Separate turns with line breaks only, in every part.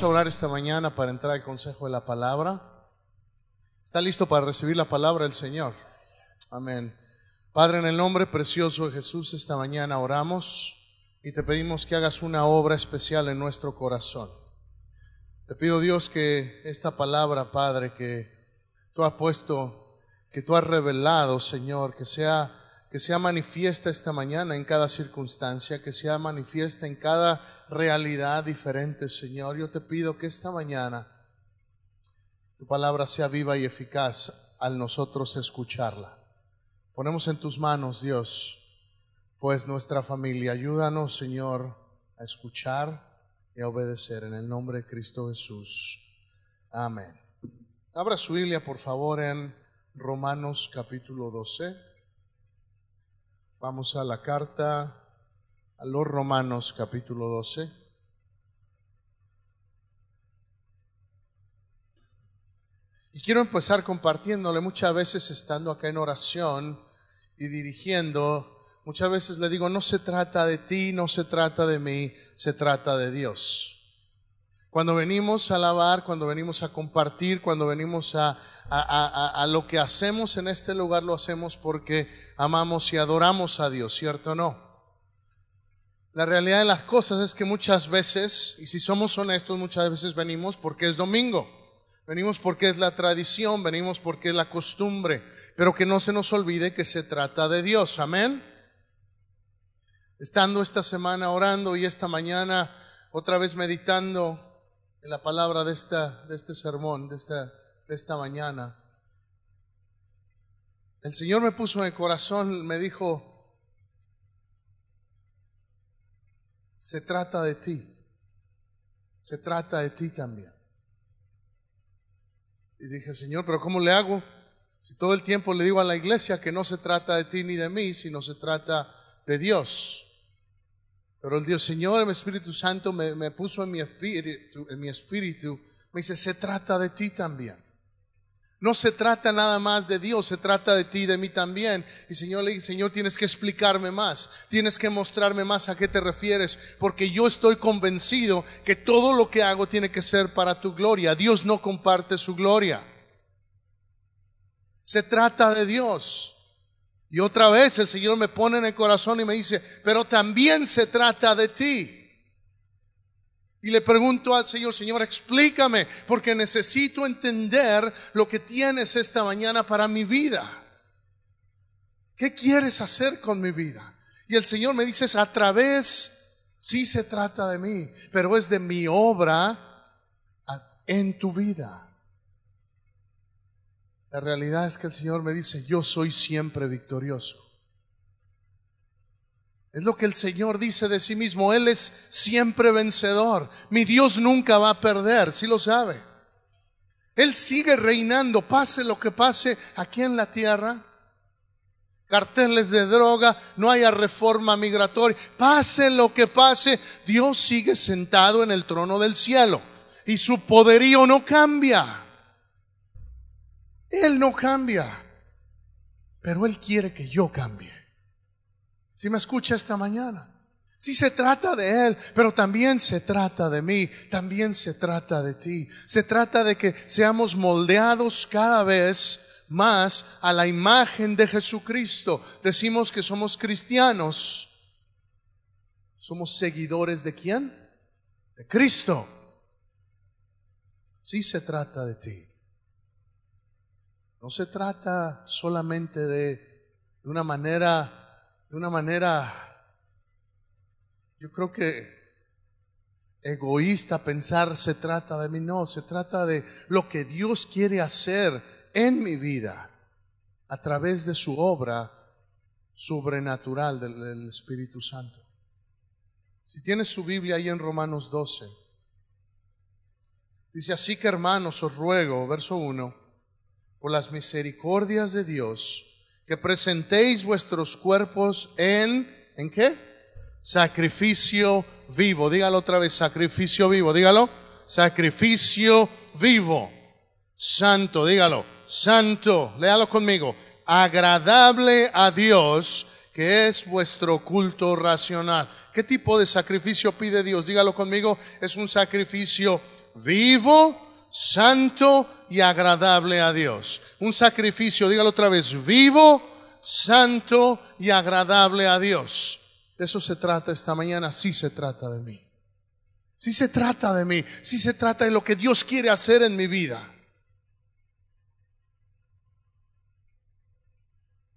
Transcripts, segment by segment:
Vamos a orar esta mañana para entrar al consejo de la palabra. ¿Está listo para recibir la palabra del Señor? Amén. Padre, en el nombre precioso de Jesús, esta mañana oramos y te pedimos que hagas una obra especial en nuestro corazón. Te pido Dios que esta palabra, Padre, que tú has puesto, que tú has revelado, Señor, que sea que sea manifiesta esta mañana en cada circunstancia, que sea manifiesta en cada realidad diferente, Señor. Yo te pido que esta mañana tu palabra sea viva y eficaz al nosotros escucharla. Ponemos en tus manos, Dios, pues nuestra familia. Ayúdanos, Señor, a escuchar y a obedecer en el nombre de Cristo Jesús. Amén. Abra su Biblia, por favor, en Romanos capítulo 12. Vamos a la carta a los Romanos capítulo 12. Y quiero empezar compartiéndole muchas veces estando acá en oración y dirigiendo, muchas veces le digo, no se trata de ti, no se trata de mí, se trata de Dios. Cuando venimos a alabar, cuando venimos a compartir, cuando venimos a, a, lo que hacemos en este lugar, lo hacemos porque amamos y adoramos a Dios, ¿cierto o no? La realidad de las cosas es que muchas veces, y si somos honestos, muchas veces venimos porque es domingo, venimos porque es la tradición, venimos porque es la costumbre, pero que no se nos olvide que se trata de Dios, amén. Estando esta semana orando y esta mañana otra vez meditando en la palabra de, esta, de este sermón, de esta, de esta mañana. El Señor me puso en el corazón, me dijo, se trata de ti, se trata de ti también. Y dije, Señor, pero ¿cómo le hago? Si todo el tiempo le digo a la iglesia que no se trata de ti ni de mí, sino se trata de Dios. Pero el Dios Señor, el Espíritu Santo me, puso en mi, espíritu, en mi espíritu, me dice, se trata de ti también. No se trata nada más de Dios, se trata de ti y de mí también. Y Señor le dice, Señor, tienes que explicarme más, tienes que mostrarme más a qué te refieres, porque yo estoy convencido que todo lo que hago tiene que ser para tu gloria. Dios no comparte su gloria. Se trata de Dios. Y otra vez el Señor me pone en el corazón y me dice, pero también se trata de ti. Y le pregunto al Señor, Señor, explícame, porque necesito entender lo que tienes esta mañana para mi vida. ¿Qué quieres hacer con mi vida? Y el Señor me dice, a través, sí se trata de mí, pero es de mi obra en tu vida. La realidad es que el Señor me dice, yo soy siempre victorioso. Es lo que el Señor dice de sí mismo, Él es siempre vencedor. Mi Dios nunca va a perder, si lo sabe. Él sigue reinando, pase lo que pase aquí en la tierra. Carteles de droga, no haya reforma migratoria, pase lo que pase, Dios sigue sentado en el trono del cielo y su poderío no cambia. Él no cambia, pero Él quiere que yo cambie. Si me escucha esta mañana. Si se trata de Él, pero también se trata de mí, también se trata de ti. Se trata de que seamos moldeados cada vez más a la imagen de Jesucristo. Decimos que somos cristianos. ¿Somos seguidores de quién? De Cristo. Si se trata de ti. No se trata solamente de, una manera, de una manera, yo creo que egoísta pensar se trata de mí, no, se trata de lo que Dios quiere hacer en mi vida a través de su obra sobrenatural del, Espíritu Santo. Si tienes su Biblia ahí en Romanos 12, dice así que hermanos os ruego, verso 1, por las misericordias de Dios, que presentéis vuestros cuerpos en, ¿en qué? Sacrificio vivo. Dígalo otra vez, sacrificio vivo. Dígalo, sacrificio vivo. Santo, dígalo, santo. Léalo conmigo. Agradable a Dios, que es vuestro culto racional. ¿Qué tipo de sacrificio pide Dios? Dígalo conmigo, es un sacrificio vivo, santo y agradable a Dios. Un sacrificio, dígalo otra vez, vivo, santo y agradable a Dios. De eso se trata esta mañana, sí se trata de mí. Sí se trata de mí, sí se trata de lo que Dios quiere hacer en mi vida.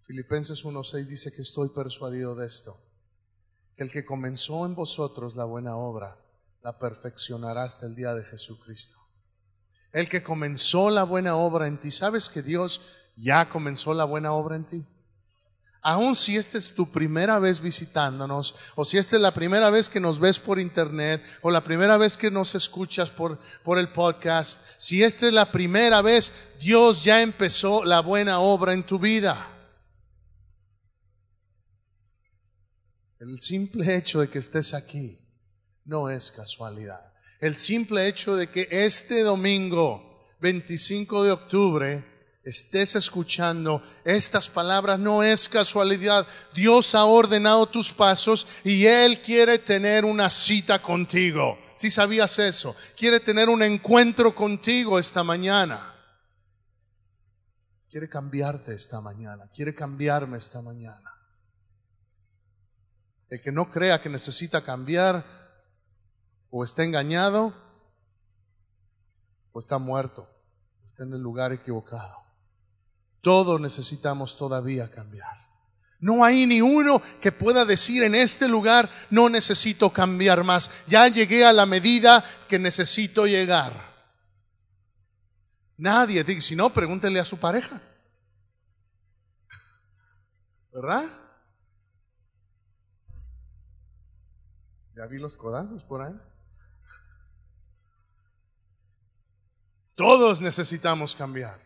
Filipenses 1.6 dice que estoy persuadido de esto, que el que comenzó en vosotros la buena obra, la perfeccionará hasta el día de Jesucristo. El que comenzó la buena obra en ti, ¿sabes que Dios ya comenzó la buena obra en ti? Aun si esta es tu primera vez visitándonos, o si esta es la primera vez que nos ves por internet, o la primera vez que nos escuchas por, por el podcast, si esta es la primera vez, Dios ya empezó la buena obra en tu vida. El simple hecho de que estés aquí no es casualidad. El simple hecho de que este domingo, 25 de octubre, estés escuchando estas palabras no es casualidad. Dios ha ordenado tus pasos y Él quiere tener una cita contigo. Si sabías eso, quiere tener un encuentro contigo esta mañana. Quiere cambiarte esta mañana, quiere cambiarme esta mañana. El que no crea que necesita cambiar o está engañado o está muerto, está en el lugar equivocado. Todos necesitamos todavía cambiar. No hay ni uno que pueda decir en este lugar, no necesito cambiar más. Ya llegué a la medida que necesito llegar. Nadie, si no, pregúntele a su pareja. ¿Verdad? Ya vi los codazos por ahí. Todos necesitamos cambiar.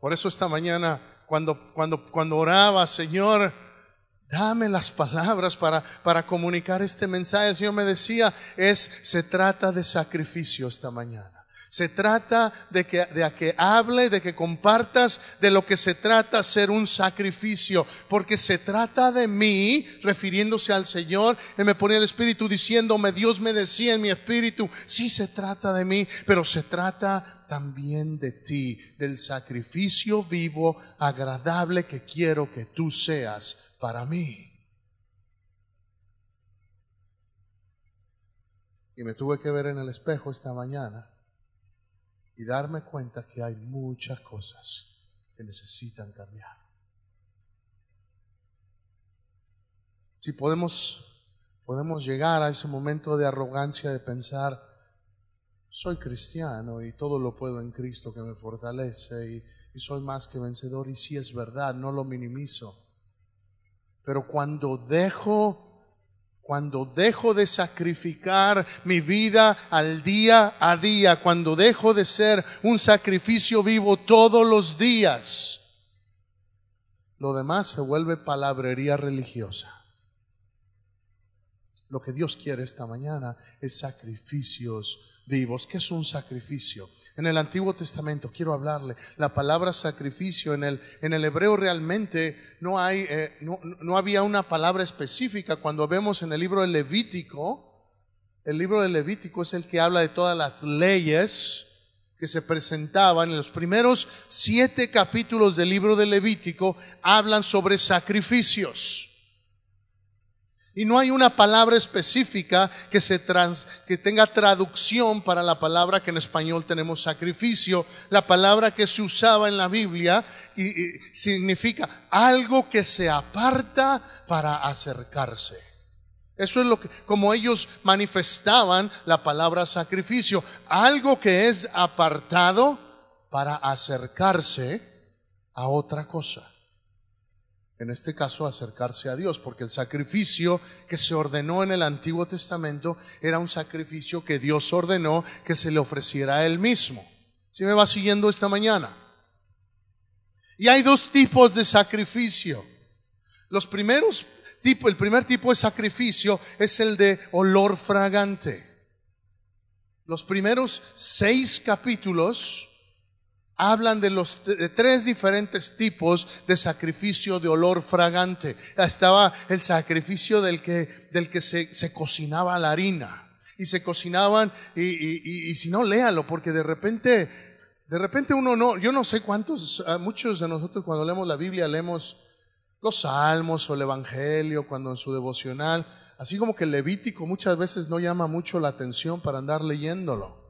Por eso esta mañana, cuando, cuando, cuando oraba, Señor, dame las palabras para, para comunicar este mensaje. El Señor me decía, es, se trata de sacrificio esta mañana. Se trata de que, de que hable, de que compartas de lo que se trata ser un sacrificio, porque se trata de mí, refiriéndose al Señor. Él me ponía el Espíritu diciéndome, Dios me decía en mi Espíritu, sí se trata de mí, pero se trata también de ti, del sacrificio vivo, agradable que quiero que tú seas para mí. Y me tuve que ver en el espejo esta mañana y darme cuenta que hay muchas cosas que necesitan cambiar. Si podemos, podemos llegar a ese momento de arrogancia de pensar, soy cristiano y todo lo puedo en Cristo que me fortalece y, y soy más que vencedor y si es verdad, no lo minimizo. Pero cuando dejo cuando dejo de sacrificar mi vida al día a día, cuando dejo de ser un sacrificio vivo todos los días, lo demás se vuelve palabrería religiosa. Lo que Dios quiere esta mañana es sacrificios vivos. ¿Qué es un sacrificio? En el Antiguo Testamento, quiero hablarle, la palabra sacrificio en el, en el hebreo realmente no, hay, eh, no, no había una palabra específica. Cuando vemos en el libro de Levítico, el libro de Levítico es el que habla de todas las leyes que se presentaban. En los primeros siete capítulos del libro de Levítico hablan sobre sacrificios. Y no hay una palabra específica que, se trans, que tenga traducción para la palabra que en español tenemos sacrificio. La palabra que se usaba en la Biblia y, significa algo que se aparta para acercarse. Eso es lo que, como ellos manifestaban la palabra sacrificio, algo que es apartado para acercarse a otra cosa en este caso acercarse a Dios, porque el sacrificio que se ordenó en el Antiguo Testamento era un sacrificio que Dios ordenó que se le ofreciera a Él mismo. ¿Si me va siguiendo esta mañana? Y hay dos tipos de sacrificio. Los primeros tipos, el primer tipo de sacrificio es el de olor fragante. Los primeros seis capítulos hablan de los tres diferentes tipos de sacrificio de olor fragante. Estaba el sacrificio del que, del que se, se cocinaba la harina. y se cocinaban y, y, si no, léalo, porque de repente, de repente uno no, yo no sé cuántos, muchos de nosotros cuando leemos la Biblia leemos los salmos o el Evangelio, cuando en su devocional, así como que el Levítico muchas veces no llama mucho la atención para andar leyéndolo,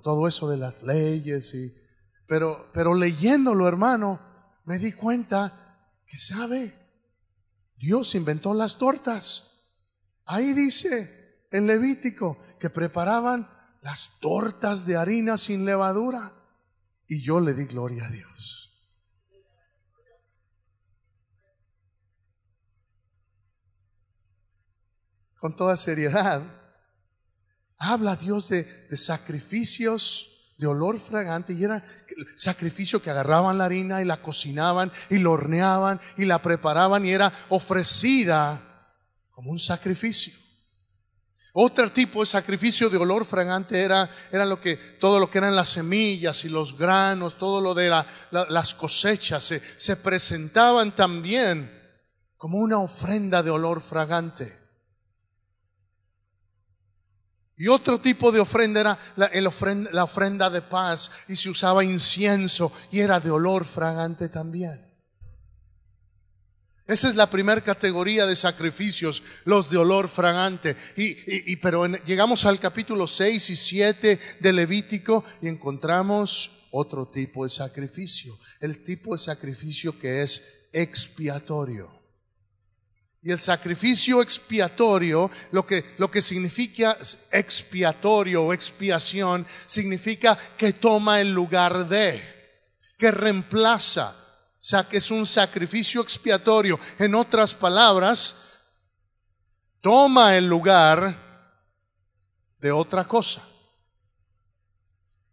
todo eso de las leyes y... Pero, pero leyéndolo, hermano, me di cuenta que, ¿sabe? Dios inventó las tortas. Ahí dice, en Levítico que preparaban las tortas de harina sin levadura. Y yo le di gloria a Dios. Con toda seriedad, habla Dios de, sacrificios de olor fragante y era sacrificio que agarraban la harina y la cocinaban y la horneaban y la preparaban y era ofrecida como un sacrificio. Otro tipo de sacrificio de olor fragante era, era lo que, todo lo que eran las semillas y los granos, todo lo de las cosechas, se, se presentaban también como una ofrenda de olor fragante. Y otro tipo de ofrenda era la, ofrenda, de paz y se usaba incienso y era de olor fragante también. Esa es la primera categoría de sacrificios, los de olor fragante. Y, pero llegamos al capítulo 6 y 7 de Levítico y encontramos otro tipo de sacrificio, el tipo de sacrificio que es expiatorio. Y el sacrificio expiatorio, lo que, lo que significa expiatorio o expiación, significa que toma el lugar de, que reemplaza, sea, que es un sacrificio expiatorio. En otras palabras, toma el lugar de otra cosa.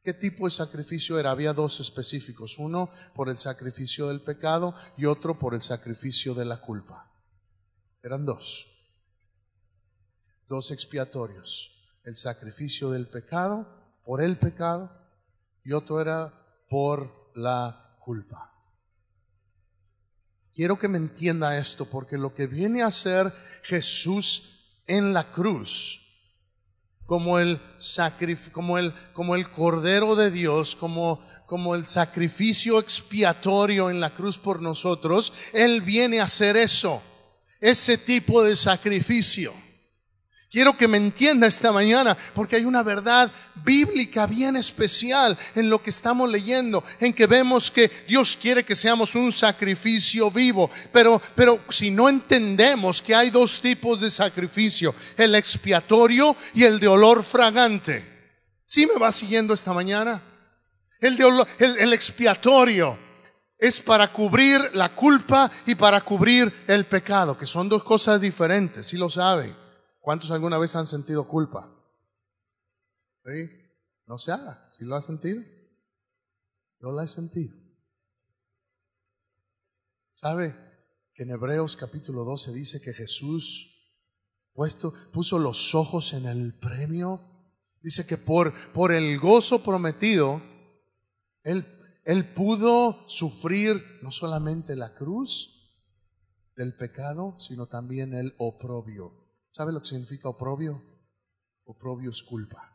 ¿Qué tipo de sacrificio era? Había dos específicos, uno por el sacrificio del pecado y otro por el sacrificio de la culpa. Eran dos, dos expiatorios, el sacrificio del pecado por el pecado y otro era por la culpa. Quiero que me entienda esto, porque lo que viene a ser Jesús en la cruz, como el, como el, como el Cordero de Dios, como, como el sacrificio expiatorio en la cruz por nosotros, Él viene a hacer eso, ese tipo de sacrificio. Quiero que me entienda esta mañana porque hay una verdad bíblica bien especial en lo que estamos leyendo, en que vemos que Dios quiere que seamos un sacrificio vivo, pero, pero si no entendemos que hay dos tipos de sacrificio, el expiatorio y el de olor fragante. ¿Sí me va siguiendo esta mañana? El, de el expiatorio es para cubrir la culpa y para cubrir el pecado, que son dos cosas diferentes, si lo saben. ¿Cuántos alguna vez han sentido culpa? ¿Sí? No se haga. ¿Si lo ha sentido? Yo la he sentido. ¿Sabe que en Hebreos capítulo 12 dice que Jesús puesto, puso los ojos en el premio? Dice que por, por el gozo prometido, él, él pudo sufrir no solamente la cruz del pecado, sino también el oprobio ¿Sabe lo que significa oprobio? Oprobio es culpa.